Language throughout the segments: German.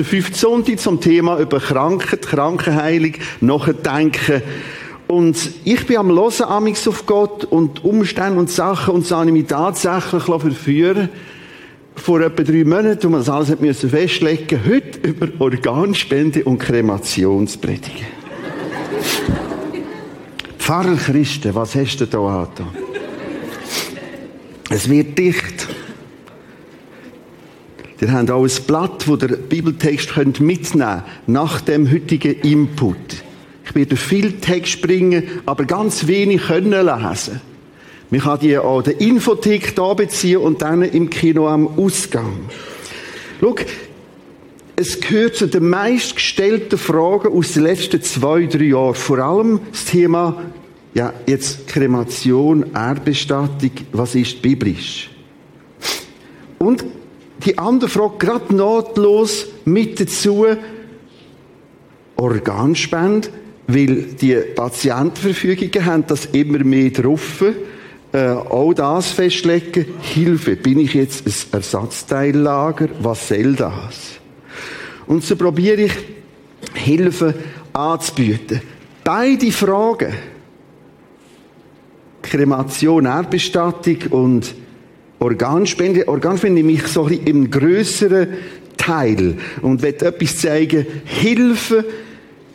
der fünfte Sonntag zum Thema über Krankheit, Krankenheilung, nachdenken. Und ich bin am Hören amix auf Gott und Umstände und Sachen und so habe ich mich tatsächlich verführen vor etwa drei Monaten, wo man das alles hat müssen festlegen heute über Organspende und Kremationspredigen. Pfarrer Christen, was hast du da an? Es wird dicht. Ihr habt auch ein Blatt, wo der Bibeltext könnt mitnehmen nach dem heutigen Input. Ich werde viel Text bringen, aber ganz wenig können lesen. Man kann die an der Infothek da beziehen und dann im Kino am Ausgang. Schau, es gehört zu den meistgestellten Fragen aus den letzten zwei, drei Jahren. Vor allem das Thema, ja, jetzt Kremation, Erdbestattung, was ist biblisch? Und die andere Frage, gerade nahtlos mit dazu, Organspende, weil die Patientenverfügungen haben das immer mehr drauf, äh, auch das festlegen, Hilfe, bin ich jetzt ein Ersatzteillager, was soll das? Und so probiere ich, Hilfe anzubieten. Beide Fragen, Kremation, Erdbestattung und Organspende, Organspende nehme ich so ein im grösseren Teil und will etwas zeigen, Hilfe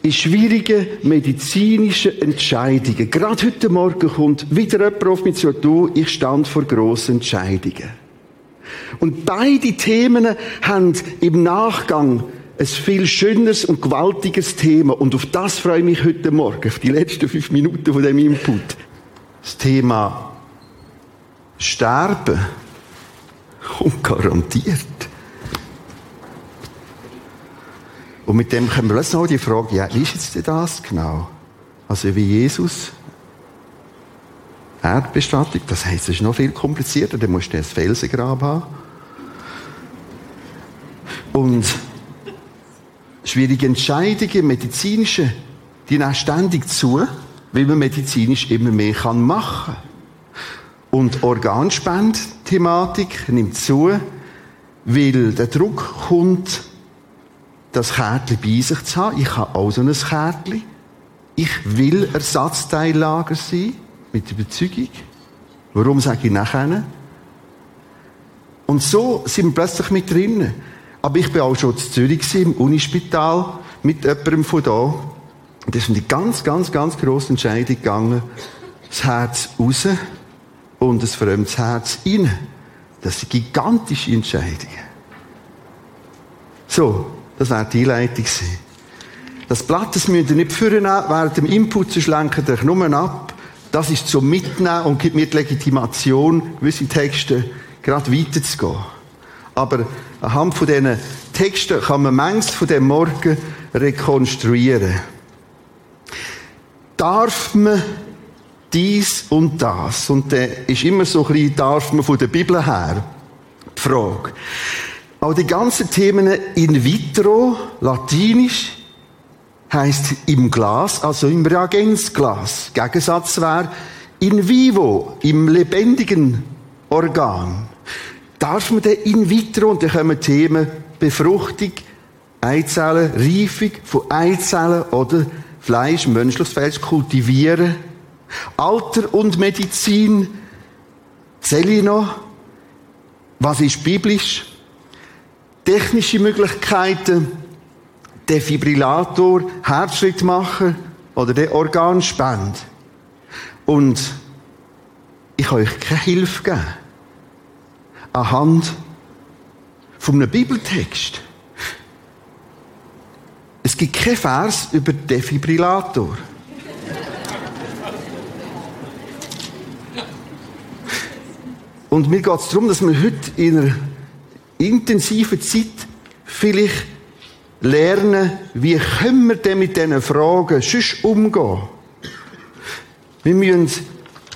in schwierigen medizinischen Entscheidungen. Gerade heute Morgen kommt wieder jemand auf mich zu, du, ich stand vor grossen Entscheidungen. Und beide Themen haben im Nachgang ein viel schöneres und gewaltiges Thema. Und auf das freue ich mich heute Morgen, auf die letzten fünf Minuten von dem Input. Das Thema Sterben kommt garantiert. Und mit dem können wir plötzlich noch die Frage, ja, wie ist jetzt das genau? Also wie Jesus Erdbestattung, das heisst, es ist noch viel komplizierter, dann musst du ein Felsengrab haben. Und schwierige Entscheidungen, medizinische, die nehmen ständig zu, weil man medizinisch immer mehr machen kann. Und Organspend-Thematik nimmt zu, weil der Druck kommt, das Kärtchen bei sich zu haben. Ich habe auch so ein Kärtchen. Ich will Ersatzteillager sein, mit Überzeugung. Warum sage ich nachher? Und so sind wir plötzlich mit drinnen. Aber ich bin auch schon zu Zürich im Unispital mit jemandem von da. Und das ist eine ganz, ganz, ganz grosse Entscheidung gegangen. Das Herz raus und ein fremdes Herz rein. Das sind gigantische Entscheidungen. So, das wäre die Einleitung Das Blatt, das müsst ihr nicht führen, während dem Input zu schlenken, euch nur ab. Das ist zum Mitnehmen und gibt mir die Legitimation, gewisse Texte gerade weiterzugehen. Aber anhand von diesen Texten kann man manches von dem Morgen rekonstruieren. Darf man dies und das. Und der ist immer so ein bisschen, darf man von der Bibel her, die Frage. Auch die ganzen Themen in vitro, latinisch, heißt im Glas, also im Reagenzglas. Gegensatz wäre in vivo, im lebendigen Organ. Darf man den in vitro, und da kommen Themen Befruchtung, Eizellen, Reifung von Eizellen oder Fleisch, menschliches Fleisch kultivieren, Alter und Medizin, Celino, was ist biblisch? Technische Möglichkeiten, Defibrillator, Herzschrittmacher oder der Organspend. Und ich kann euch keine Hilfe geben. Anhand von einem Bibeltext. Es gibt keinen Vers über Defibrillator. Und mir geht es darum, dass wir heute in einer intensiven Zeit vielleicht lernen, wie können wir denn mit diesen Fragen sonst umgehen. Wir müssen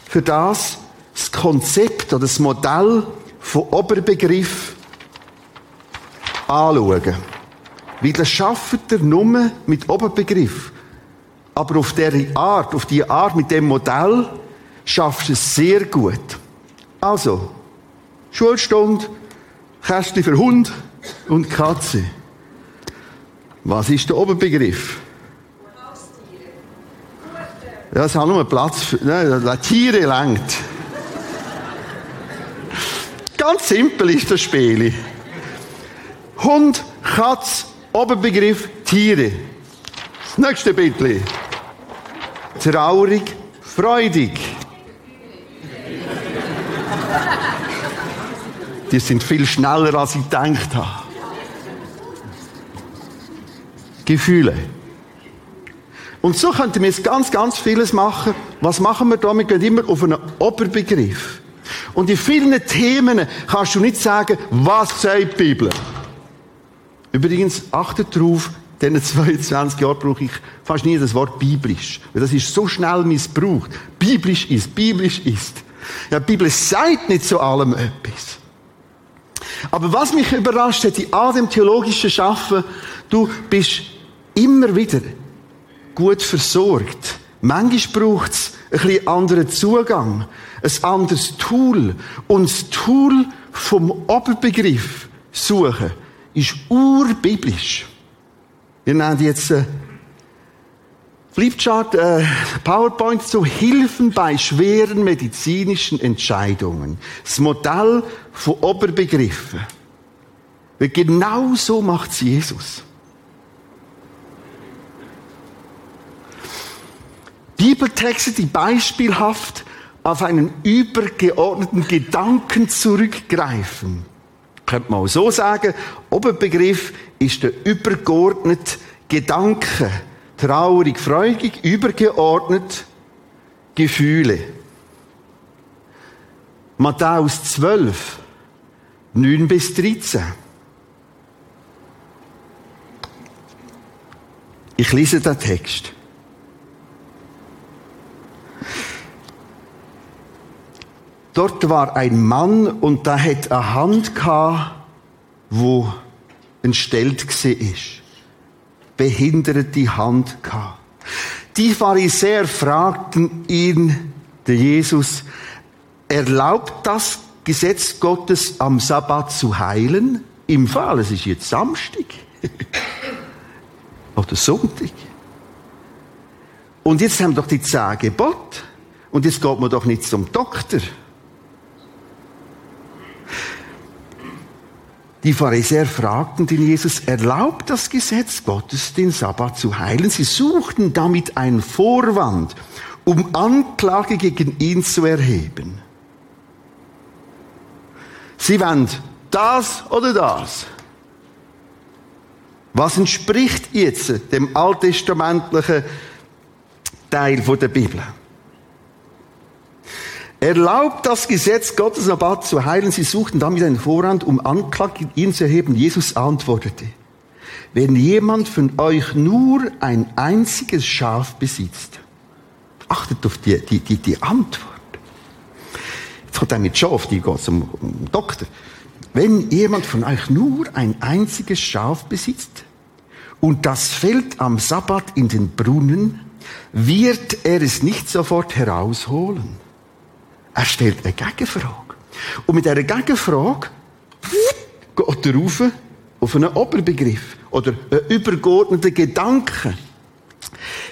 für das das Konzept oder das Modell von Oberbegriff anschauen. Weil das schafft er nur mit Oberbegriff. Aber auf diese Art, auf die Art mit dem Modell, schaffst du es sehr gut. Also, Schulstunde, Kästchen für Hund und Katze. Was ist der Oberbegriff? Ja, es hat nur Platz für, ne, Tiere langt. Ganz simpel ist das Spiel. Hund, Katz, Oberbegriff, Tiere. Das nächste Bild. Traurig, freudig. Die sind viel schneller, als ich gedacht habe. Gefühle. Und so könnten wir jetzt ganz, ganz vieles machen. Was machen wir da? Wir gehen immer auf einen Oberbegriff. Und in vielen Themen kannst du nicht sagen, was sagt die Bibel. Übrigens, achtet darauf, in diesen 22 Jahren brauche ich fast nie das Wort biblisch. Weil das ist so schnell missbraucht. Biblisch ist, biblisch ist. Ja, die Bibel sagt nicht zu allem etwas. Aber was mich überrascht hat, in all dem theologischen Schaffen, du bist immer wieder gut versorgt. Manchmal braucht es ein bisschen anderen Zugang, ein anderes Tool. Und das Tool vom Oberbegriff suchen ist urbiblisch. Wir nennen jetzt äh, Flipchart, äh, PowerPoint zu Hilfen bei schweren medizinischen Entscheidungen. Das Modell von Oberbegriffen. Weil genau so macht es Jesus. Bibeltexte, die beispielhaft auf einen übergeordneten Gedanken zurückgreifen. Könnte man auch so sagen, Oberbegriff ist der übergeordnete Gedanke. Traurig, freudig, übergeordnet Gefühle. Matthäus 12, 9 bis 13. Ich lese den Text. Dort war ein Mann und da hat eine Hand gehabt, wo entstellt ist. Behinderte Hand gehabt. Die Pharisäer fragten ihn, der Jesus, erlaubt das Gesetz Gottes am Sabbat zu heilen? Im Fall, es ist jetzt Samstag. Oder Sonntag. Und jetzt haben wir doch die zehn Gebote. Und jetzt geht man doch nicht zum Doktor. Die Pharisäer fragten den Jesus, erlaubt das Gesetz Gottes, den Sabbat zu heilen? Sie suchten damit einen Vorwand, um Anklage gegen ihn zu erheben. Sie wollen das oder das. Was entspricht jetzt dem alttestamentlichen Teil der Bibel? Erlaubt das Gesetz Gottes Sabbat zu heilen. Sie suchten damit einen Vorrang, um Anklage gegen ihn zu erheben. Jesus antwortete, wenn jemand von euch nur ein einziges Schaf besitzt, achtet auf die, die, die, die Antwort. Jetzt kommt er mit Schaf, die geht zum Doktor. Wenn jemand von euch nur ein einziges Schaf besitzt und das fällt am Sabbat in den Brunnen, wird er es nicht sofort herausholen er stellt eine Gegenfrage. Und mit dieser Gegenfrage geht er rauf auf einen Oberbegriff oder einen übergeordneten Gedanken.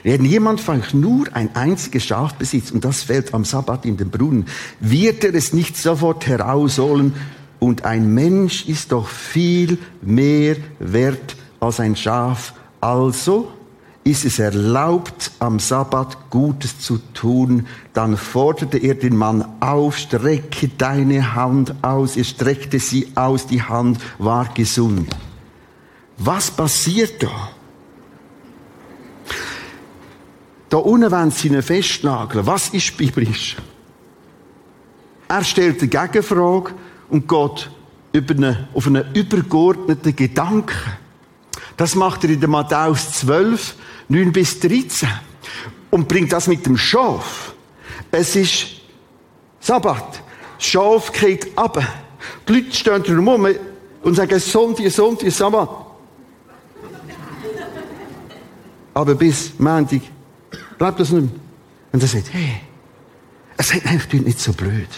Wenn jemand euch nur ein einziges Schaf besitzt und das fällt am Sabbat in den Brunnen, wird er es nicht sofort herausholen und ein Mensch ist doch viel mehr wert als ein Schaf. Also ist es erlaubt, am Sabbat Gutes zu tun, dann forderte er den Mann auf, strecke deine Hand aus. Er streckte sie aus, die Hand war gesund. Was passiert da? Da unten wollen sie ihn festnageln. Was ist biblisch? Er stellt eine Gegenfrage und geht über eine, auf einen übergeordneten Gedanken. Das macht er in der Matthäus 12, 9 bis 13. Und bringt das mit dem Schaf. Es ist Sabbat. Das Schaf geht ab. Die Leute stehen drumherum und sagen Sonntag, Sonntag, Sabbat. Aber bis Montag bleibt das nicht mehr. Und er sagt, hey, es seid eigentlich nicht so blöd.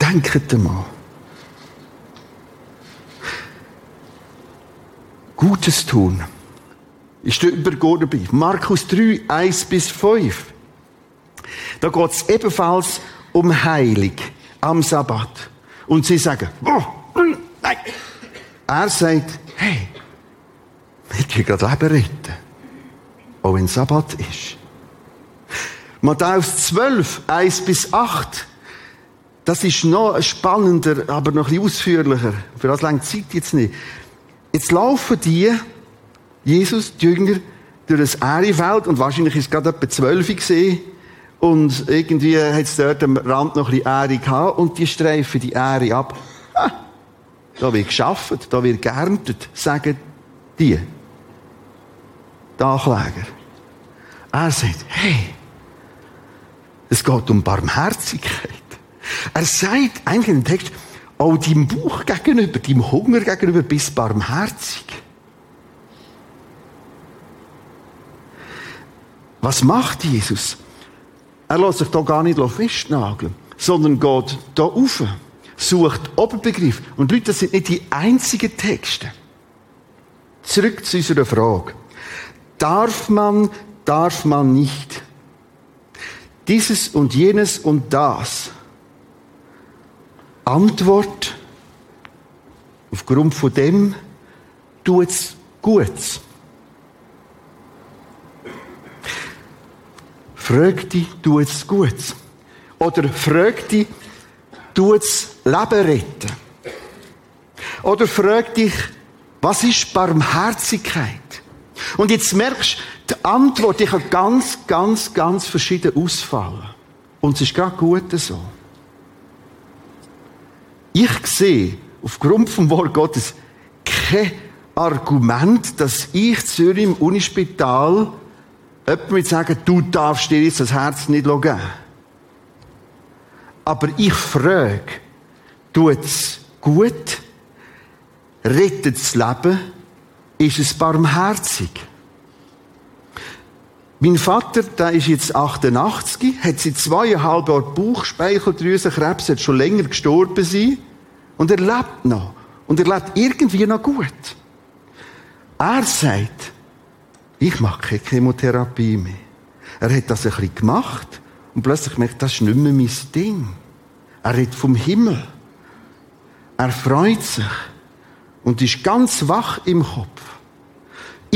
Denkt mal. Gutes tun. Ist der übergeordnete Brief. Markus 3, 1 bis 5. Da geht es ebenfalls um Heilung am Sabbat. Und sie sagen, oh, nein. Er sagt, hey, ich will gerade Leben retten. Auch wenn Sabbat ist. Matthäus 12, 1 bis 8. Das ist noch spannender, aber noch ein bisschen ausführlicher. Für das lange Zeit jetzt nicht. Jetzt laufen die, Jesus, die Jünger, durch das Ährefeld und wahrscheinlich ist es gerade etwa zwölf gesehen und irgendwie hat es dort am Rand noch ein bisschen Ähre gehabt und die streifen die Ähre ab. Ah, da wird geschafft, da wird geerntet, sagen die. Die Ankläger. Er sagt, hey, es geht um Barmherzigkeit. Er sagt eigentlich dem Text, auch deinem Buch gegenüber, deinem Hunger gegenüber, bist barmherzig. Was macht Jesus? Er lässt sich da gar nicht festnageln, sondern geht da rauf, sucht Oberbegriff. Und Leute, das sind nicht die einzigen Texte. Zurück zu unserer Frage. Darf man, darf man nicht? Dieses und jenes und das. Antwort, aufgrund von dem, tut's gut. Frag dich, tut's gut. Oder frag dich, tut's Leben retten. Oder frag dich, was ist Barmherzigkeit? Und jetzt merkst du, die Antwort, die kann ganz, ganz, ganz verschieden ausfallen. Und es ist gerade gut so. Ich sehe aufgrund vom Wort Gottes kein Argument, dass ich Zürich im Unispital Jemand wird sagen, du darfst dir jetzt das Herz nicht geben. Aber ich frage, tut es gut? Rettet das Leben? Ist es barmherzig? Mein Vater, der ist jetzt 88, hat seit zweieinhalb Jahren Bauchspeicheldrüsenkrebs, hat schon länger gestorben sein. Und er lebt noch. Und er lebt irgendwie noch gut. Er sagt, ich mache keine Chemotherapie mehr. Er hat das ein bisschen gemacht und plötzlich merkt, das ist nicht mehr mein Ding. Er redet vom Himmel. Er freut sich und ist ganz wach im Kopf.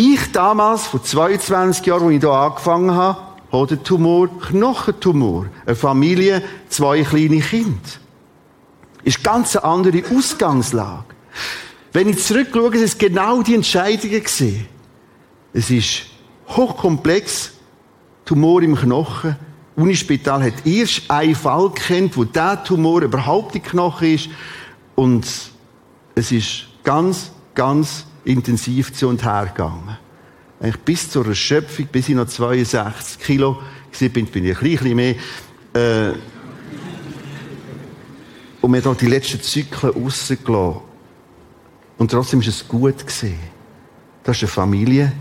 Ich damals, vor 22 Jahren, als ich hier angefangen habe, Hodentumor, Knochentumor, eine Familie, zwei kleine Kinder. Ist ganz eine andere Ausgangslage. Wenn ich zurückschaue, ist es genau die Entscheidungen gesehen. Es ist hochkomplex. Tumor im Knochen. Unispital hat erst einen Fall kennt, wo der Tumor überhaupt im Knochen ist. Und es ist ganz, ganz intensiv zu und her gegangen. Eigentlich bis zur Erschöpfung, bis ich noch 62 Kilo war, bin, bin ich ein bisschen mehr. Äh, und mir da die letzten Zyklen rausgelassen. Und trotzdem ist es gut gesehen. Das ist eine Familie,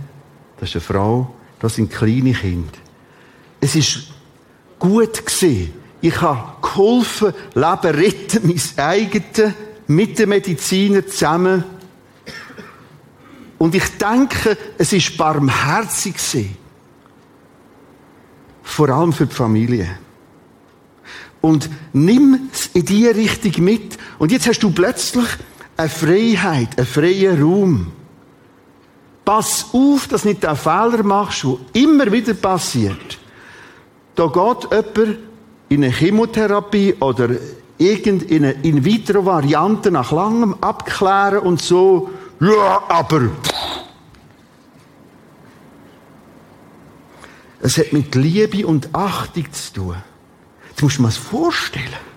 das ist eine Frau, das sind kleine Kinder. Es ist gut gesehen. Ich habe geholfen, Leben retten, mein eigenes, mit den Medizinern zusammen. Und ich denke, es ist barmherzig gewesen. Vor allem für die Familie. Und nimm es in diese Richtung mit. Und jetzt hast du plötzlich eine Freiheit, einen freien Raum. Pass auf, dass du nicht den Fehler machst, der immer wieder passiert. Da geht jemand in eine Chemotherapie oder irgendeine In-vitro-Variante nach langem Abklären und so, ja, aber. Es hat mit Liebe und Achtung zu tun. Jetzt musst du dir das vorstellen.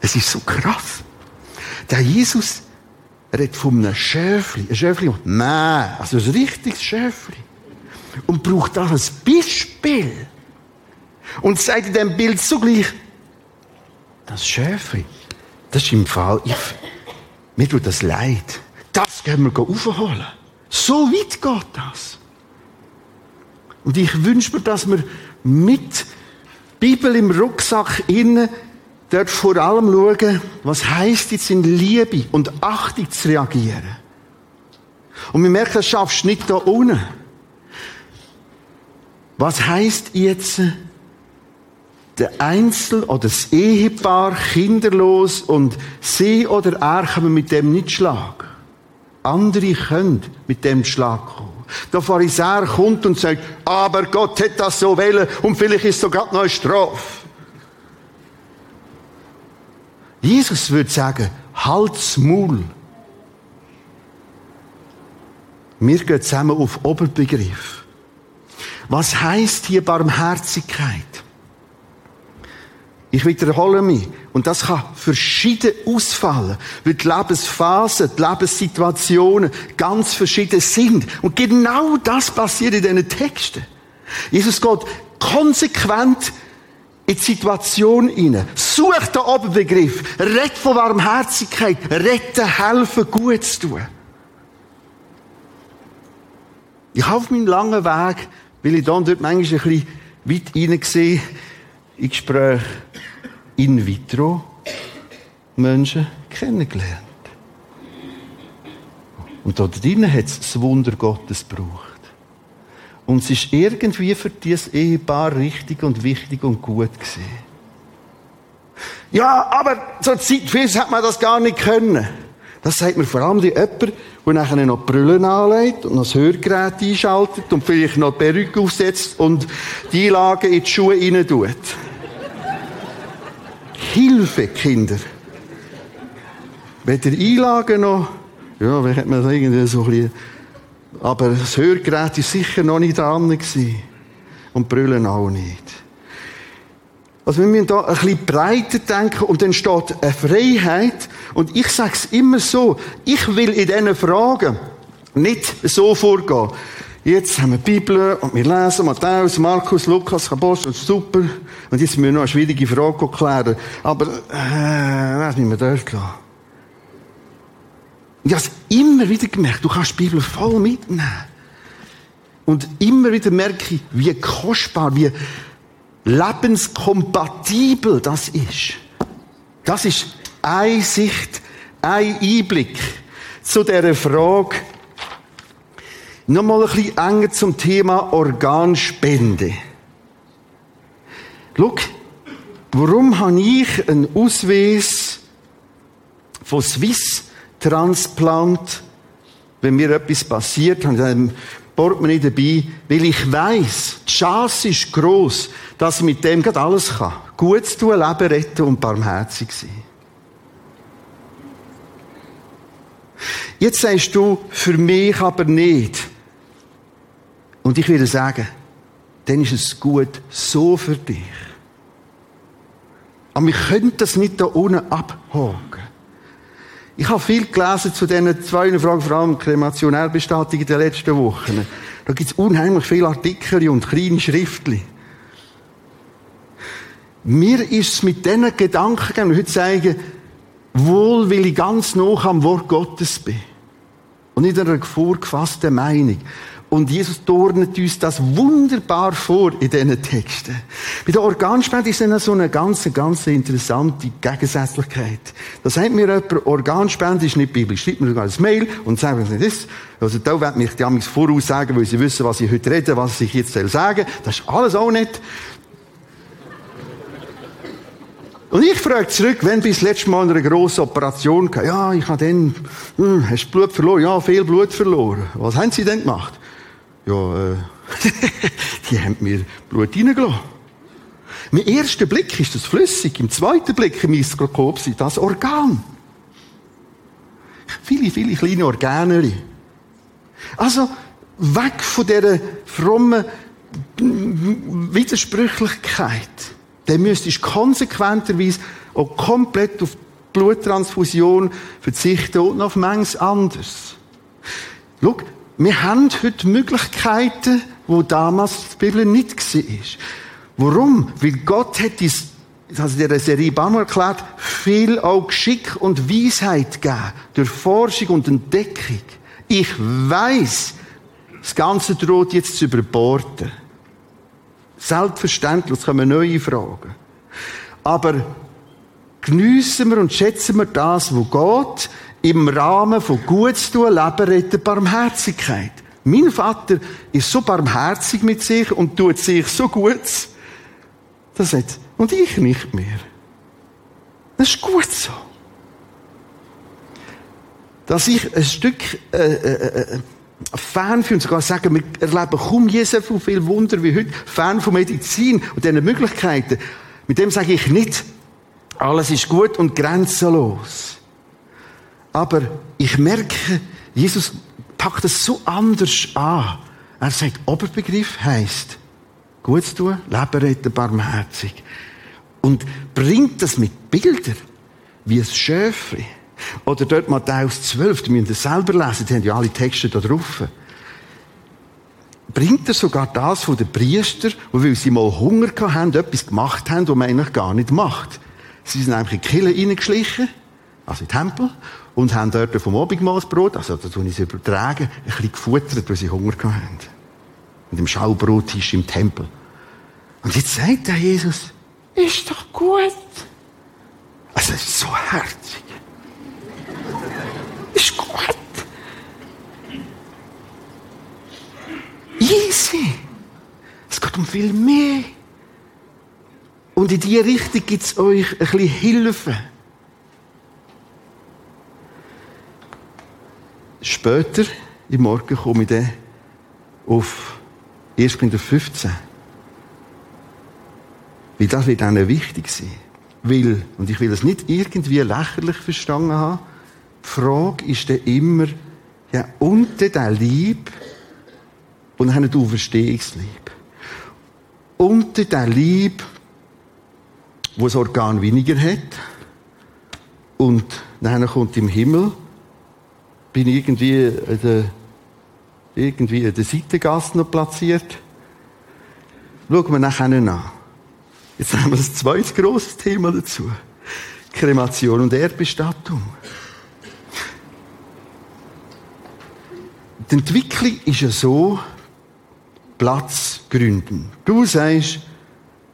Es ist so krass. Der Jesus redet von einem Schäfli. Ein Schäfli, nein, also ein richtiges Schäfli. Und braucht das als Beispiel. Und sagt in diesem Bild zugleich, das Schäfli, das ist im Fall, ich, mir tut das leid. Das können wir aufholen. So weit geht das. Und ich wünsche mir, dass wir mit Bibel im Rucksack innen dort vor allem schauen, was heißt jetzt in Liebe und Achtung zu reagieren. Und wir merken, das schaffst du nicht da unten. Was heißt jetzt, der Einzel- oder das Ehepaar kinderlos und sie oder er kommen mit dem nicht Schlag. Andere können mit dem Schlag kommen. Der Pharisäer kommt und sagt, aber Gott hat das so wählen und vielleicht ist sogar noch eine Strafe. Jesus würde sagen, halt's Maul. Wir gehen zusammen auf Oberbegriff. Was heißt hier Barmherzigkeit? Ich wiederhole mich. Und das kann verschieden ausfallen, weil die Lebensphasen, die Lebenssituationen ganz verschieden sind. Und genau das passiert in diesen Texten. Jesus geht konsequent in die Situation hinein. Sucht den Oberbegriff. Rett von Warmherzigkeit. Retten, helfen, gut zu tun. Ich habe auf meinem langen Weg, weil ich dann dort manchmal ein bisschen weit hineingesehen, in Gespräche in vitro Menschen kennengelernt. Und dort drinnen hat es das Wunder Gottes gebraucht. Und es ist irgendwie für dieses Ehepaar richtig und wichtig und gut gewesen. Ja, aber zur Zeit hat man das gar nicht können. Das sagt mir vor allem die jemand, der nachher noch Brüllen anlegt und noch das Hörgerät einschaltet und vielleicht noch die Perücke aufsetzt und die Einlage in die Schuhe rein tut. Hilfe, Kinder. Wenn der Einlage noch, ja, wie hat man das irgendwie so ein bisschen, aber das Hörgerät ist sicher noch nicht dran gewesen. Und Brüllen auch nicht. Also wir müssen da ein bisschen breiter denken und dann steht eine Freiheit. Und ich sage es immer so, ich will in diesen Fragen nicht so vorgehen. Jetzt haben wir die Bibel und wir lesen Matthäus, Markus, Lukas, Apostel, super. Und jetzt müssen wir noch eine schwierige Frage klären. Aber, äh, lass mich mal dort lassen. Ich habe es immer wieder gemerkt, du kannst die Bibel voll mitnehmen. Und immer wieder merke ich, wie kostbar, wie lebenskompatibel das ist. Das ist eine Sicht, ein Einblick zu dieser Frage, Nochmal ein bisschen enger zum Thema Organspende. Schau, warum habe ich einen Ausweis von Swiss Transplant, wenn mir etwas passiert, habe ich Portemonnaie dabei, weil ich weiß, die Chance ist groß, dass ich mit dem gerade alles kann. Gut zu tun, Leben retten und barmherzig sein. Jetzt sagst du, für mich aber nicht. Und ich würde sagen, dann ist es gut so für dich. Aber wir können das nicht da unten abhaken. Ich habe viel gelesen zu diesen zwei Fragen, vor allem Kremationärbestattung in den letzten Wochen. Da gibt es unheimlich viele Artikel und kleine Schriftchen. Mir ist es mit diesen Gedanken gegangen, heute sagen, wohl will ich ganz noch am Wort Gottes bin. Und nicht einer vorgefassten Meinung. Und Jesus turnet uns das wunderbar vor in diesen Texten. Bei der Organspende ist dann so eine ganz, ganz interessante Gegensätzlichkeit. Da sagt mir jemand, Organspende ist nicht biblisch. Schreibt mir sogar ein Mail und sagt mir das. Also da wird mich die Amis voraussagen, weil sie wissen, was ich heute rede, was ich jetzt sagen Das ist alles auch nicht. Und ich frage zurück, wenn bis letztes Mal eine grosse Operation gehabt, ja, ich habe dann, hm, hast du Blut verloren? Ja, viel Blut verloren. Was haben Sie denn gemacht? Ja, äh, die haben mir Blut reingelassen. Im ersten Blick ist das flüssig, im zweiten Blick im Mikroskop das Organ. Viele, viele kleine Organe. Also, weg von dieser frommen Widersprüchlichkeit. Dann müsstest du konsequenterweise auch komplett auf Bluttransfusion verzichten und auf manches anderes. Schau, wir haben heute Möglichkeiten, wo damals die Bibel nicht war. Warum? Weil Gott hat uns, das hat in der Serie Bam erklärt, viel auch Geschick und Weisheit gegeben. Durch Forschung und Entdeckung. Ich weiß, das Ganze droht jetzt zu überborden. Selbstverständlich, es kommen neue Fragen. Aber geniessen wir und schätzen wir das, was Gott im Rahmen von Gutes tun, Leben retten, Barmherzigkeit. Mein Vater ist so barmherzig mit sich und tut sich so gut, dass er sagt, und ich nicht mehr. Das ist gut so. Dass ich ein Stück äh, äh, äh, Fan und sogar sagen, wir erleben kaum je so viel Wunder wie heute, Fan von Medizin und diesen Möglichkeiten. Mit dem sage ich nicht, alles ist gut und grenzenlos. Aber ich merke, Jesus packt es so anders an. Er sagt, Oberbegriff heißt, gut zu tun, Leben retten, barmherzig. Und bringt das mit Bildern, wie ein Schöfli. Oder dort Matthäus 12, die müsst ihr selber lesen, die haben ja alle Texte da drauf. Bringt er sogar das von den Priester, wo weil sie mal Hunger haben, etwas gemacht haben, was man eigentlich gar nicht macht. Sie sind einfach in die Kille reingeschlichen, also in den Tempel, und haben dort vom Abendmahlsbrot, also da tue ich es übertragen, ein bisschen gefuttert, weil sie Hunger haben. Und im Schaubrottisch im Tempel. Und jetzt sagt der Jesus, ist doch gut. Also, es ist so herzig. Ist gut. Easy. Es geht um viel mehr. Und in diese Richtung gibt es euch ein bisschen Hilfe. Später, im Morgen, komme ich dann auf 1. Korinther 15. Weil das wird ihnen wichtig sein. Weil, und ich will das nicht irgendwie lächerlich verstanden haben, die Frage ist dann immer, ja, unter der Lieb und dann du Auferstehungslieb. Unter der Lieb, wo das Organ weniger hat, und dann kommt im Himmel bin irgendwie in der, irgendwie in der Seitengasse noch platziert. Schauen wir nachher an. Jetzt haben wir ein zweites grosses Thema dazu. Kremation und Erdbestattung. Die Entwicklung ist ja so, Platz gründen. Du sagst,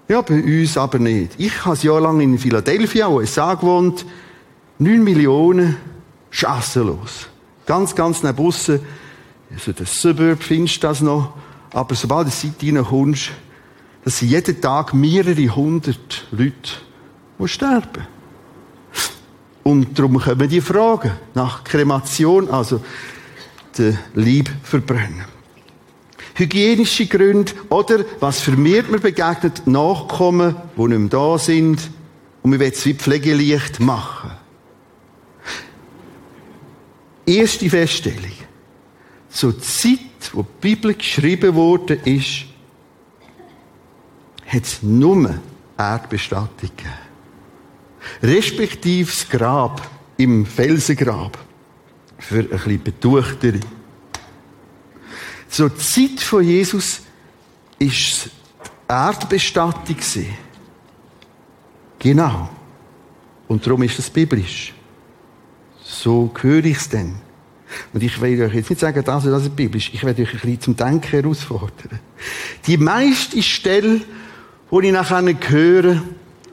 ja, bei uns aber nicht. Ich habe ein Jahr in Philadelphia, USA gewohnt, 9 Millionen chancenlos. Ganz, ganz neben Bussen. Also der Suburb findest du das noch. Aber sobald du Seite reinkommst, das sind jeden Tag mehrere hundert Leute, sterben. Und darum kommen die Fragen nach Kremation, also den Leib verbrennen. Hygienische Gründe oder, was vermehrt mir begegnet, Nachkommen, die nicht mehr da sind und wir wollen es wie pflegeleicht machen. Erste Feststellung. Zur Zeit, wo die Bibel geschrieben wurde, ist, hat es nur Erdbestattung gegeben. Respektive das Grab im Felsengrab. Für ein bisschen betuchtere. Zur Zeit von Jesus ist es Erdbestattung Genau. Und darum ist es biblisch. So höre ich es denn. Und ich will euch jetzt nicht sagen, dass das biblisch Ich werde euch ein bisschen zum Denken herausfordern. Die meiste Stelle, die ich nachher höre,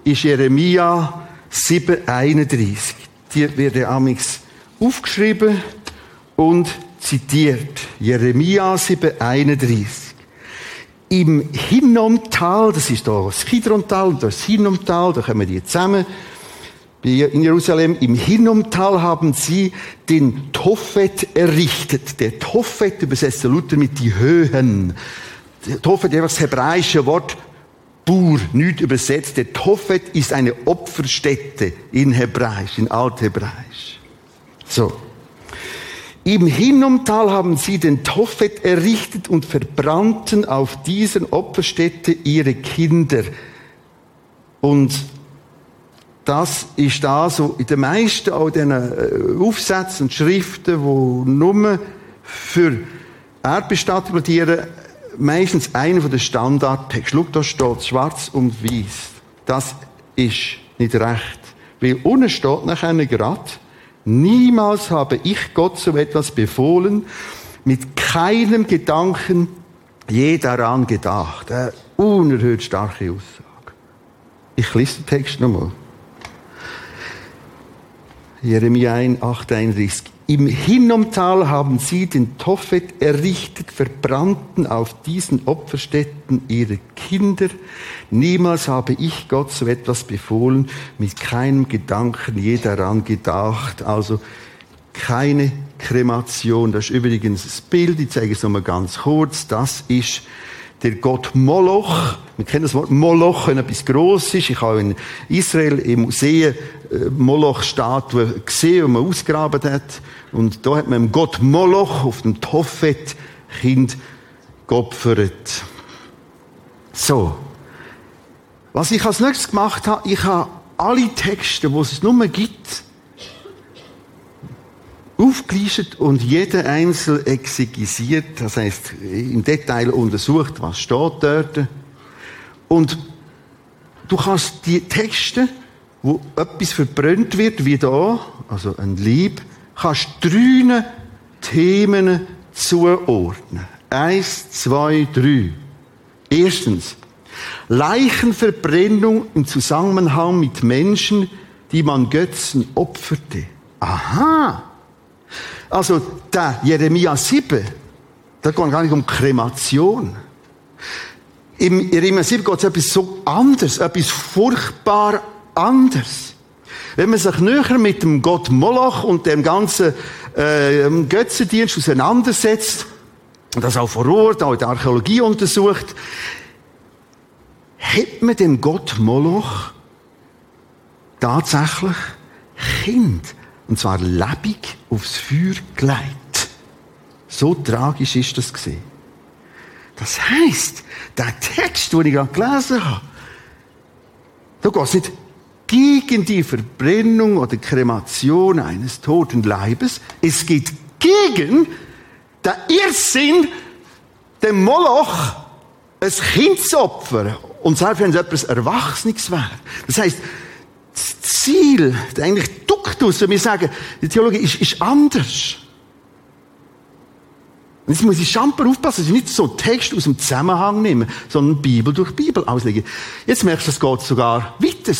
ist Jeremia 7,31. Die wird amix aufgeschrieben und zitiert. Jeremia 7,31. Im Hinnomtal, das ist da das Kidrontal und das Hinnomtal, da kommen die zusammen, in Jerusalem, im Hinnomtal haben sie den Tophet errichtet. Der Tophet übersetzt Luther mit die Höhen. Der Tophet ist das hebräische Wort Bur, nicht übersetzt. Der Tophet ist eine Opferstätte in Hebräisch, in Althebräisch. So. Im Hinnomtal haben sie den Tophet errichtet und verbrannten auf diesen Opferstätte ihre Kinder. Und das ist da so in den meisten all diesen äh, Aufsätzen und Schriften, die nur für Erdbestattung plädieren, meistens einer von den Standardtexten. Schau, da steht schwarz und weiß. Das ist nicht recht. Weil unten steht nachher gerade, niemals habe ich Gott so etwas befohlen, mit keinem Gedanken je daran gedacht. Eine unerhört starke Aussage. Ich lese den Text nochmal. Jeremia 8,31. Im Hinnomtal haben sie den Tophet errichtet, verbrannten auf diesen Opferstätten ihre Kinder. Niemals habe ich Gott so etwas befohlen, mit keinem Gedanken je daran gedacht. Also keine Kremation. Das ist übrigens das Bild, ich zeige es nochmal ganz kurz. Das ist der Gott Moloch. Wir kennen das Wort Moloch, wenn etwas gross ist. Ich habe in Israel im Museum äh, Moloch-Statuen gesehen, die man ausgraben hat. Und da hat man dem Gott Moloch auf dem Tophet Kind geopfert. So. Was ich als nächstes gemacht habe, ich habe alle Texte, die es nur gibt, aufgelistet und jeder einzeln exegisiert, das heißt im Detail untersucht, was steht dort. Und du kannst die Texte, wo etwas verbrannt wird, wie da, also ein Lieb, kannst drei Themen zuordnen. Eins, zwei, drei. Erstens, Leichenverbrennung im Zusammenhang mit Menschen, die man Götzen opferte. Aha! Also, der Jeremia 7, da geht gar nicht um Kremation. Im Jeremia 7 geht es etwas so anders, etwas furchtbar anders. Wenn man sich näher mit dem Gott Moloch und dem ganzen äh, Götzendienst auseinandersetzt, und das auch vor Ort, auch in der Archäologie untersucht, hat man dem Gott Moloch tatsächlich Kind und zwar lebendig aufs Feuer gelegt. So tragisch ist das gesehen. Das heißt, der Text, den ich gerade gelesen habe, da geht es nicht gegen die Verbrennung oder Kremation eines toten Leibes. Es geht gegen den Irrsinn, dem Moloch ein Kind zu opfern. Und selbst wenn es etwas Erwachsenes wäre. Das heißt, Ziel, eigentlich Duktus, wenn wir sagen, die Theologie ist, ist anders. Und jetzt muss ich schamper aufpassen, dass ich nicht so Text aus dem Zusammenhang nehme, sondern Bibel durch Bibel auslege. Jetzt merkst du, es geht sogar weiter.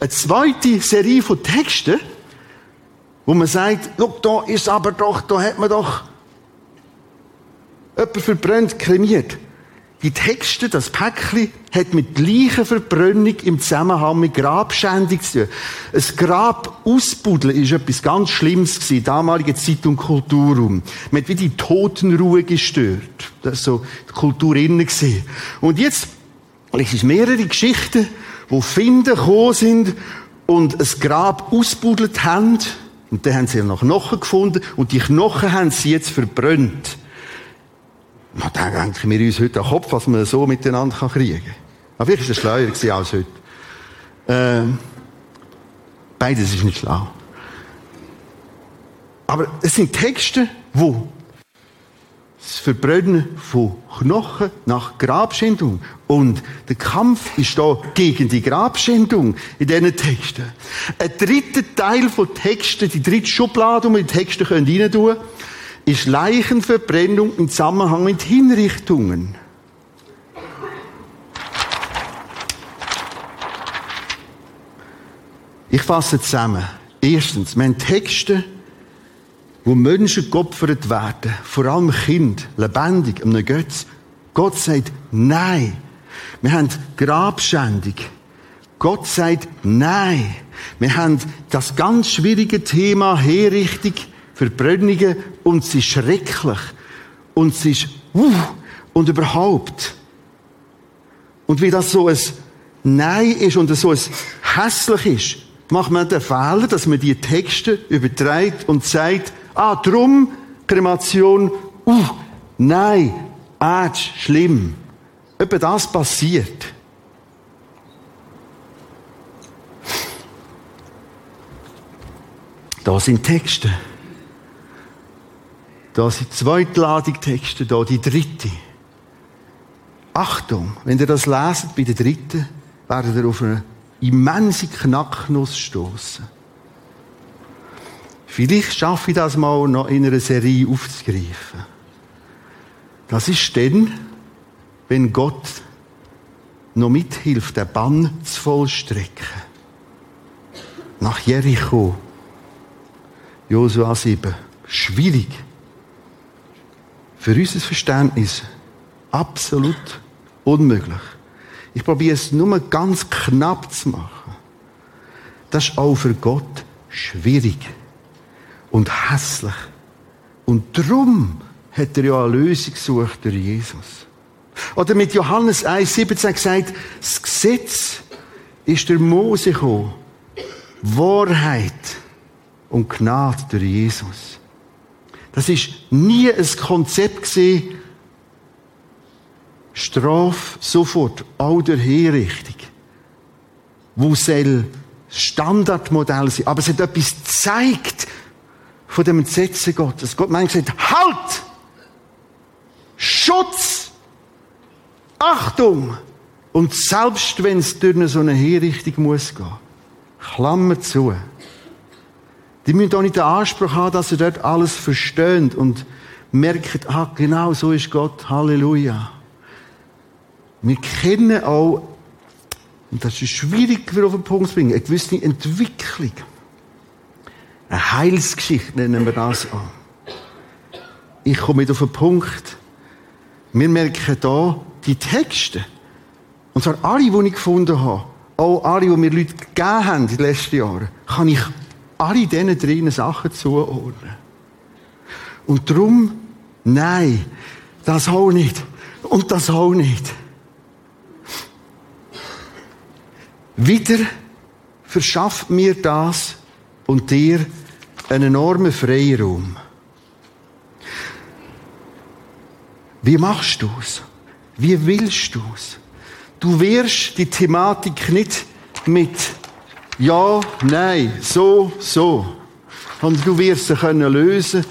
Eine zweite Serie von Texten, wo man sagt, guck, da ist aber doch, da hat man doch jemand verbrannt, kremiert. Die Texte, das Päckchen, hat mit Leichenverbrennung im Zusammenhang mit Grabschändung zu tun. Ein Grab ausbuddeln ist etwas ganz Schlimmes gewesen, damalige Zeit und Kulturraum. Man hat wie die Totenruhe gestört. Das ist so die Kultur innen gewesen. Und jetzt, es ist mehrere Geschichten, wo Finden gekommen sind und ein Grab ausbuddelt haben. Und dann haben sie noch Knochen gefunden und die Knochen haben sie jetzt verbrannt. Na, da denken wir uns heute an Kopf, was man so miteinander kriegen kann. Aber vielleicht war es schleuer als heute. Ähm, beides ist nicht schlau. Aber es sind Texte, wo das Verbrennen von Knochen nach Grabschändung. Und der Kampf ist da gegen die Grabschändung in diesen Texten. Ein dritter Teil von Texten, die dritte Schublade, wo wir die Texte rein tun können, ist Leichenverbrennung im Zusammenhang mit Hinrichtungen. Ich fasse zusammen. Erstens, wir haben Texte, wo Menschen geopfert werden, vor allem Kind, lebendig, einem Götz. Gott sagt Nein. Wir haben Grabschändung. Gott sagt Nein. Wir haben das ganz schwierige Thema Herrichtung Verbrennungen und sie ist schrecklich. Und sie ist, uh, und überhaupt. Und wie das so ein Nein ist und so ein hässlich ist, macht man den Fehler, dass man die Texte überträgt und sagt, ah, drum, Kremation, uh, nein, ätsch, schlimm. Etwa das passiert. Da sind Texte. Da sind die zweite Ladung Texte, da die dritte. Achtung, wenn ihr das leset bei der dritten, werdet ihr auf eine immense Knacknuss stoßen. Vielleicht schaffe ich das mal noch in einer Serie aufzugreifen. Das ist dann, wenn Gott noch mithilft, den Bann zu vollstrecken. Nach Jericho Josua 7. Schwierig. Für unser Verständnis absolut unmöglich. Ich probiere es nur ganz knapp zu machen. Das ist auch für Gott schwierig und hässlich. Und darum hat er ja eine Lösung gesucht durch Jesus. Oder mit Johannes 1,17 gesagt, das Gesetz ist der Mose gekommen. Wahrheit und Gnade durch Jesus. Das ist nie ein Konzept gesehen, Straf sofort, der Herrichtung, wo soll Standardmodell sein. Aber es hat etwas gezeigt von dem Entsetzen Gottes. Gott meint gesagt, halt! Schutz! Achtung! Und selbst wenn es durch so eine Herrichtung muss gehen, Klammer zu, die müssen auch nicht den Anspruch haben, dass sie dort alles verstehen und merken, ah, genau so ist Gott, Halleluja. Wir kennen auch, und das ist schwierig wieder auf den Punkt zu bringen, eine gewisse Entwicklung. Eine Heilsgeschichte nennen wir das an. Ich komme wieder auf den Punkt. Wir merken hier, die Texte, und zwar alle, die ich gefunden habe, auch alle, die mir Leute gegeben haben in den letzten Jahren, kann ich alle diesen drinnen Sachen zuordnen. Und darum, nein, das auch nicht. Und das auch nicht. Wieder verschafft mir das und dir einen enormen Freiraum. Wie machst du es? Wie willst du es? Du wirst die Thematik nicht mit ja, nein, so, so. Und du wirst sie können lösen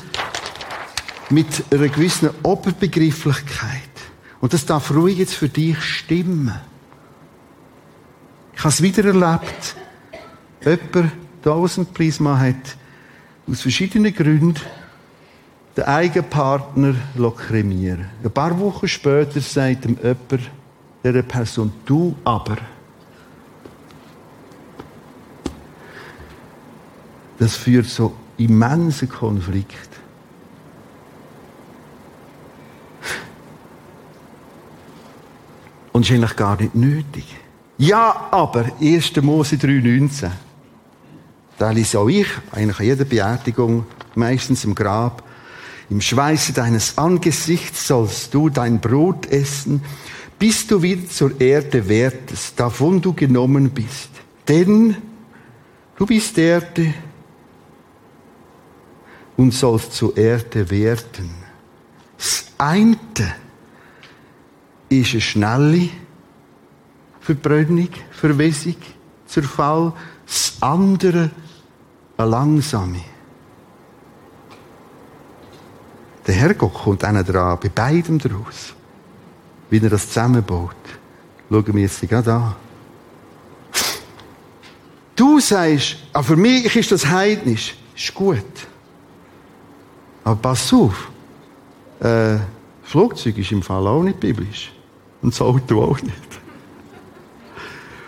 mit einer gewissen Oberbegrifflichkeit. Und das darf ruhig jetzt für dich stimmen. Ich habe es wieder erlebt. Jemand, tausend Prisma hat aus verschiedenen Gründen den eigenen Partner kremieren Ein paar Wochen später sagt ihm jemand, dieser Person, du aber. Das führt zu immensen Konflikt. Und ist eigentlich gar nicht nötig. Ja, aber 1. Mose 3,19. Da lese auch ich, eigentlich an jeder Beerdigung, meistens im Grab. Im Schweiße deines Angesichts sollst du dein Brot essen, bis du wieder zur Erde wertest, davon du genommen bist. Denn du bist Erde und sollst zur Erde werden. Das eine ist eine schnelle Verbrennung, Verwesung, Zerfall. Das andere eine langsame. Der Herrgott kommt einen dran, bei beidem daraus. Wie er das zusammenbaut. Schauen wir jetzt gerade an. Du sagst, aber für mich ist das heidnisch. Ist gut. Aber pass auf. Äh, Flugzeug ist im Fall auch nicht biblisch. Und das Auto auch nicht.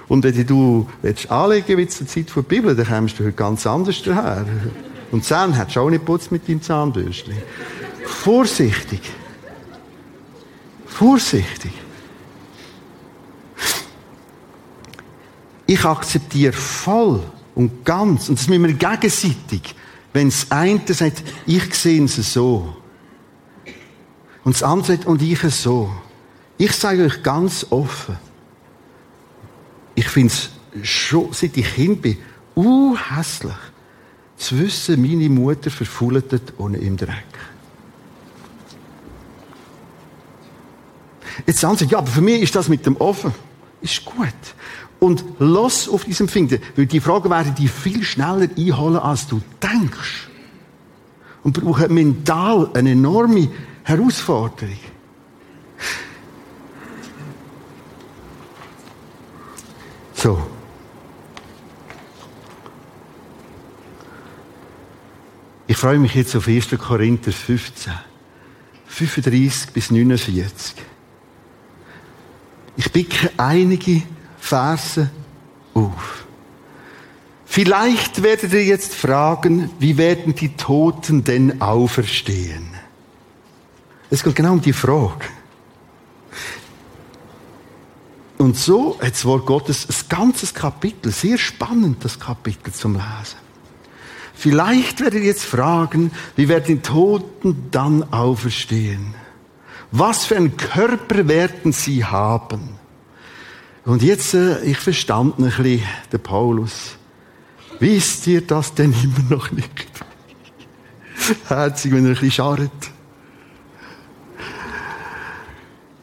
Und wenn du willst anlegen willst zur Zeit der Bibel, dann kommst du heute ganz anders daher. Und Zähne hättest du auch nicht putzt mit deinem Zahnbürstchen. Vorsichtig. Vorsichtig. Ich akzeptiere voll und ganz, und das müssen wir gegenseitig, wenn das eine sagt, ich sehe es so. Und das andere sagt, und ich so. Ich sage euch ganz offen, ich finde es schon, seit ich Kind bin, uh, hässlich, zu wissen, meine Mutter verfault ohne im Dreck. Jetzt sagen sie, ja, aber für mich ist das mit dem Offen, ist gut. Und los auf diesem Finger, weil die Fragen werden die viel schneller einholen, als du denkst. Und brauchen mental eine enorme Herausforderung. So. Ich freue mich jetzt auf 1. Korinther 15, 35 bis 49. Ich picke einige Verse auf. Vielleicht werdet ihr jetzt fragen, wie werden die Toten denn auferstehen? Es geht genau um die Frage. Und so hat das Wort Gottes ein ganzes Kapitel, sehr spannend das Kapitel zum Lesen. Vielleicht werdet ihr jetzt fragen, wie werden die Toten dann auferstehen? Was für einen Körper werden sie haben? Und jetzt, äh, ich verstand ein bisschen den Paulus. Wisst ihr das denn immer noch nicht? Herzig, wenn ihr ein bisschen scharret.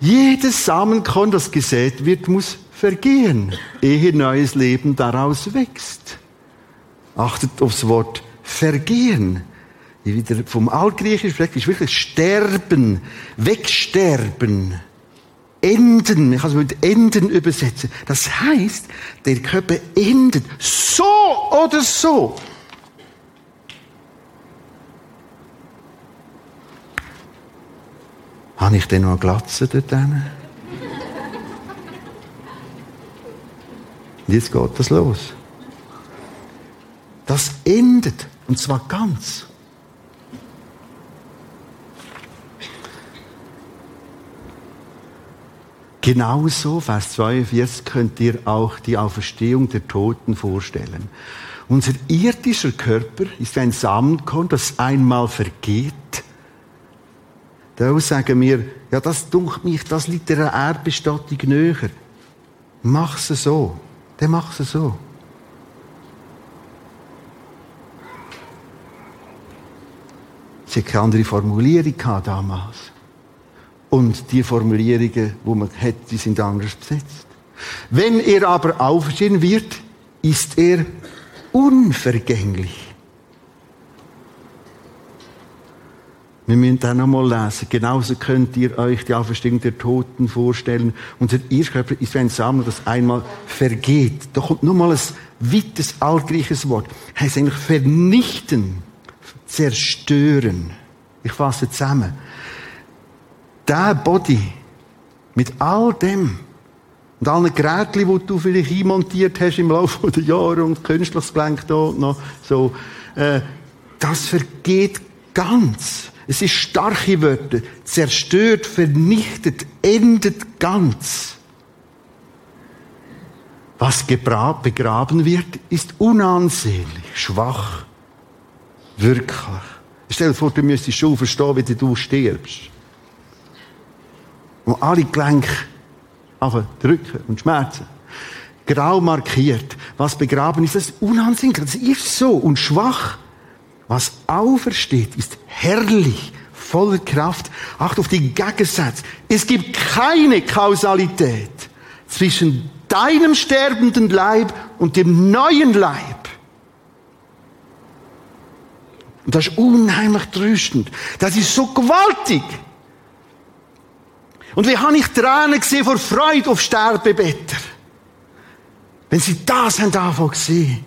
Jedes Samenkorn, das gesät wird, muss vergehen, ehe neues Leben daraus wächst. Achtet aufs Wort vergehen. Wie wieder vom Altgriechisch spricht, ist wirklich sterben, wegsterben, enden. Ich kann es mit enden übersetzen. Das heißt, der Körper endet so oder so. Habe ich denn noch eine Glatze dort hin? Und jetzt geht das los. Das endet. Und zwar ganz. Genauso, Vers 42, könnt ihr auch die Auferstehung der Toten vorstellen. Unser irdischer Körper ist ein Samenkorn, das einmal vergeht da sagen wir, ja, das dunkelt mich, das liegt der Erdbestattung näher. Mach es so. Dann mach es so. Sie hatte keine andere Formulierung damals. Und die Formulierungen, die man hat, die sind anders besetzt. Wenn er aber aufstehen wird, ist er unvergänglich. Wir müssen auch nochmal lesen. Genauso könnt ihr euch die Auferstehung der Toten vorstellen. Unser Irrkörper ist wie ein Sammler, das einmal vergeht. Da kommt nochmal ein weites altgriechisches Wort. Heißt eigentlich vernichten, zerstören. Ich fasse zusammen. Der Body, mit all dem, und allen Geräten, die du vielleicht einmontiert hast im Laufe der Jahre und künstliches Gelenk da noch so, äh, das vergeht ganz. Es ist starke Wörter. Zerstört, vernichtet, endet ganz. Was begraben wird, ist unansehnlich, schwach, wirklich. Stell dir vor, du müsstest schon verstehen, wie du stirbst. Und alle Gelenke drücken und schmerzen. Grau markiert. Was begraben ist, das ist unansehnlich. Das ist so. Und schwach. Was aufersteht, ist herrlich, voller Kraft. Acht auf die Gegensätze. Es gibt keine Kausalität zwischen deinem sterbenden Leib und dem neuen Leib. Und das ist unheimlich tröstend. Das ist so gewaltig. Und wie habe ich Tränen gesehen vor Freude auf Sterbebetter? Wenn sie das haben davon gesehen.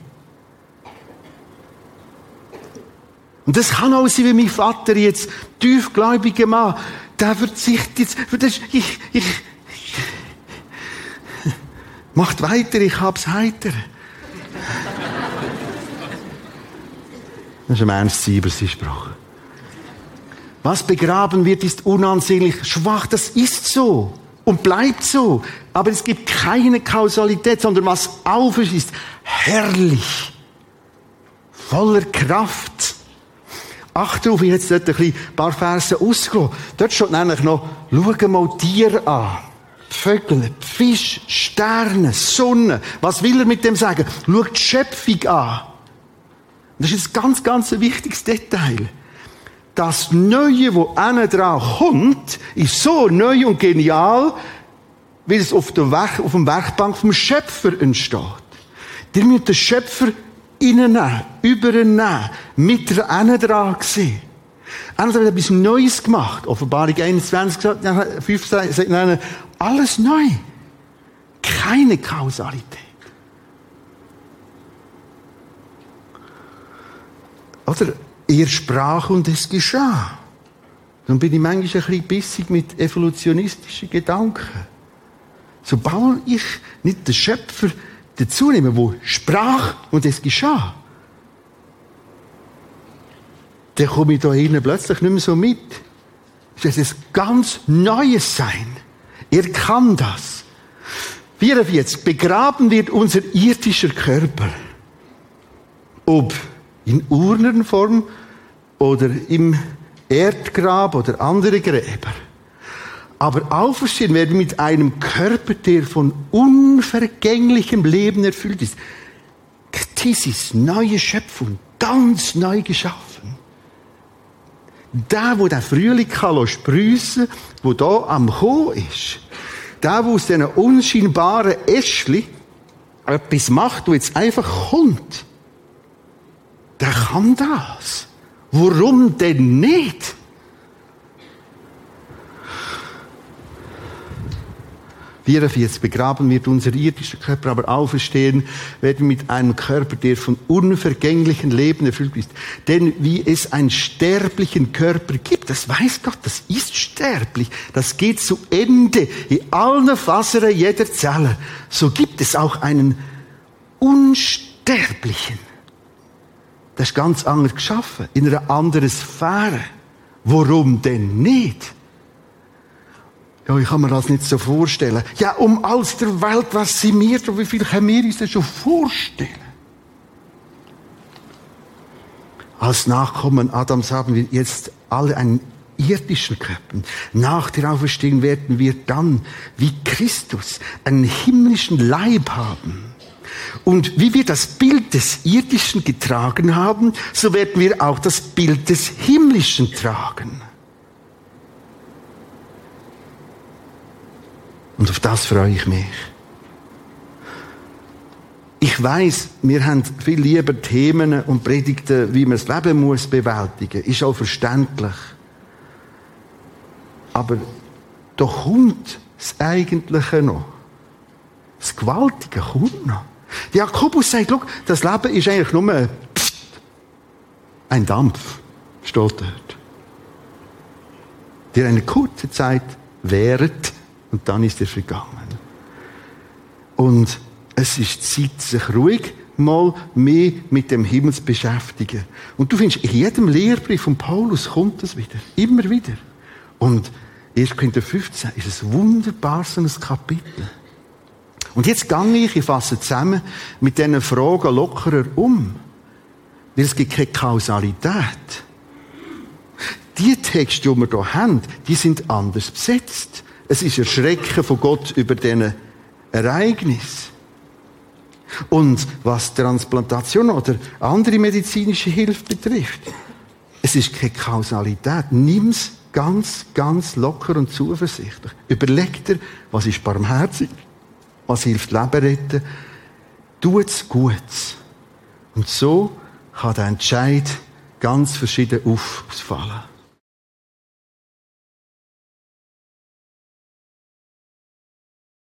Und das kann auch sein, wie mein Vater jetzt, tiefgläubiger Mann, der verzichtet jetzt, das, ich, ich, macht weiter, ich hab's heiter. Das ist ein Ernst Siebers Spruch. Was begraben wird, ist unansehnlich schwach. Das ist so und bleibt so. Aber es gibt keine Kausalität, sondern was auf ist, ist herrlich, voller Kraft. Acht darauf, ich jetzt dort ein paar Verse ausgelassen. Dort steht nämlich noch, schau mal Tiere an. Vögel, die Fische, Sterne, Sonne. Was will er mit dem sagen? Schau die Schöpfung an. Das ist ein ganz, ganz wichtiges Detail. Das Neue, das einer dran kommt, ist so neu und genial, wie es auf der, Werk, auf dem Werkbank vom Schöpfer entsteht. Der müsst den Schöpfer reinnehmen, übernehmen, mit der Ene dran gewesen. Einer hat etwas Neues gemacht. Offenbarung 21 gesagt, 5 sagt nein, alles neu. Keine Kausalität. Oder er sprach und es geschah. Dann bin ich manchmal ein bisschen bissig mit evolutionistischen Gedanken. Sobald ich nicht den Schöpfer dazu nehmen, wo sprach und es geschah, dann komme ich da hinten plötzlich nicht mehr so mit. Das ist ein ganz Neues Sein. Er kann das. 44. Begraben wird unser irdischer Körper. Ob in Urnenform oder im Erdgrab oder andere Gräber. Aber auferstehen werden mit einem Körper, der von unvergänglichem Leben erfüllt ist. Das ist neue Schöpfung, ganz neu geschaffen. Der, wo der Frühling kann spriessen, wo da am Kommen ist, der, wo aus diesen unscheinbaren Äschli etwas macht, wo jetzt einfach kommt, der kann das. Warum denn nicht? 44. Begraben wird unser irdischer Körper, aber auferstehen werden wir mit einem Körper, der von unvergänglichen Leben erfüllt ist. Denn wie es einen sterblichen Körper gibt, das weiß Gott, das ist sterblich. Das geht zu Ende in allen Fasern jeder Zelle. So gibt es auch einen unsterblichen. Das ist ganz anders geschaffen, in einer anderen Sphäre. Warum denn nicht? Ja, ich kann mir das nicht so vorstellen. Ja, um alles der Welt, was sie mir, wie viel können wir uns das schon vorstellen? Als Nachkommen Adams haben wir jetzt alle einen irdischen Körper. Nach der Auferstehung werden wir dann, wie Christus, einen himmlischen Leib haben. Und wie wir das Bild des irdischen getragen haben, so werden wir auch das Bild des himmlischen tragen. Und auf das freue ich mich. Ich weiß, wir haben viel lieber Themen und Predigten, wie man das Leben muss bewältigen. Ist auch verständlich. Aber da kommt das Eigentliche noch. Das Gewaltige kommt noch. Der Jakobus sagt, schau, das Leben ist eigentlich nur ein Dampf, steht dort. Der eine kurze Zeit währt und dann ist er vergangen. Und es ist Zeit, sich ruhig mal mehr mit dem Himmel zu beschäftigen. Und du findest, in jedem Lehrbrief von Paulus kommt das wieder. Immer wieder. Und 1. Korinther 15 ist ein wunderbares Kapitel. Und jetzt gehe ich, ich fasse zusammen, mit diesen Fragen lockerer um. Weil es gibt keine Kausalität. Die Texte, die wir hier haben, die sind anders besetzt. Es ist ein Schrecken von Gott über diesen Ereignis. Und was Transplantation oder andere medizinische Hilfe betrifft, es ist keine Kausalität. Nimm's ganz, ganz locker und zuversichtlich. Überleg dir, was ist barmherzig, was hilft Leben retten, tut's gut. Und so kann der Entscheid ganz verschieden ausfallen.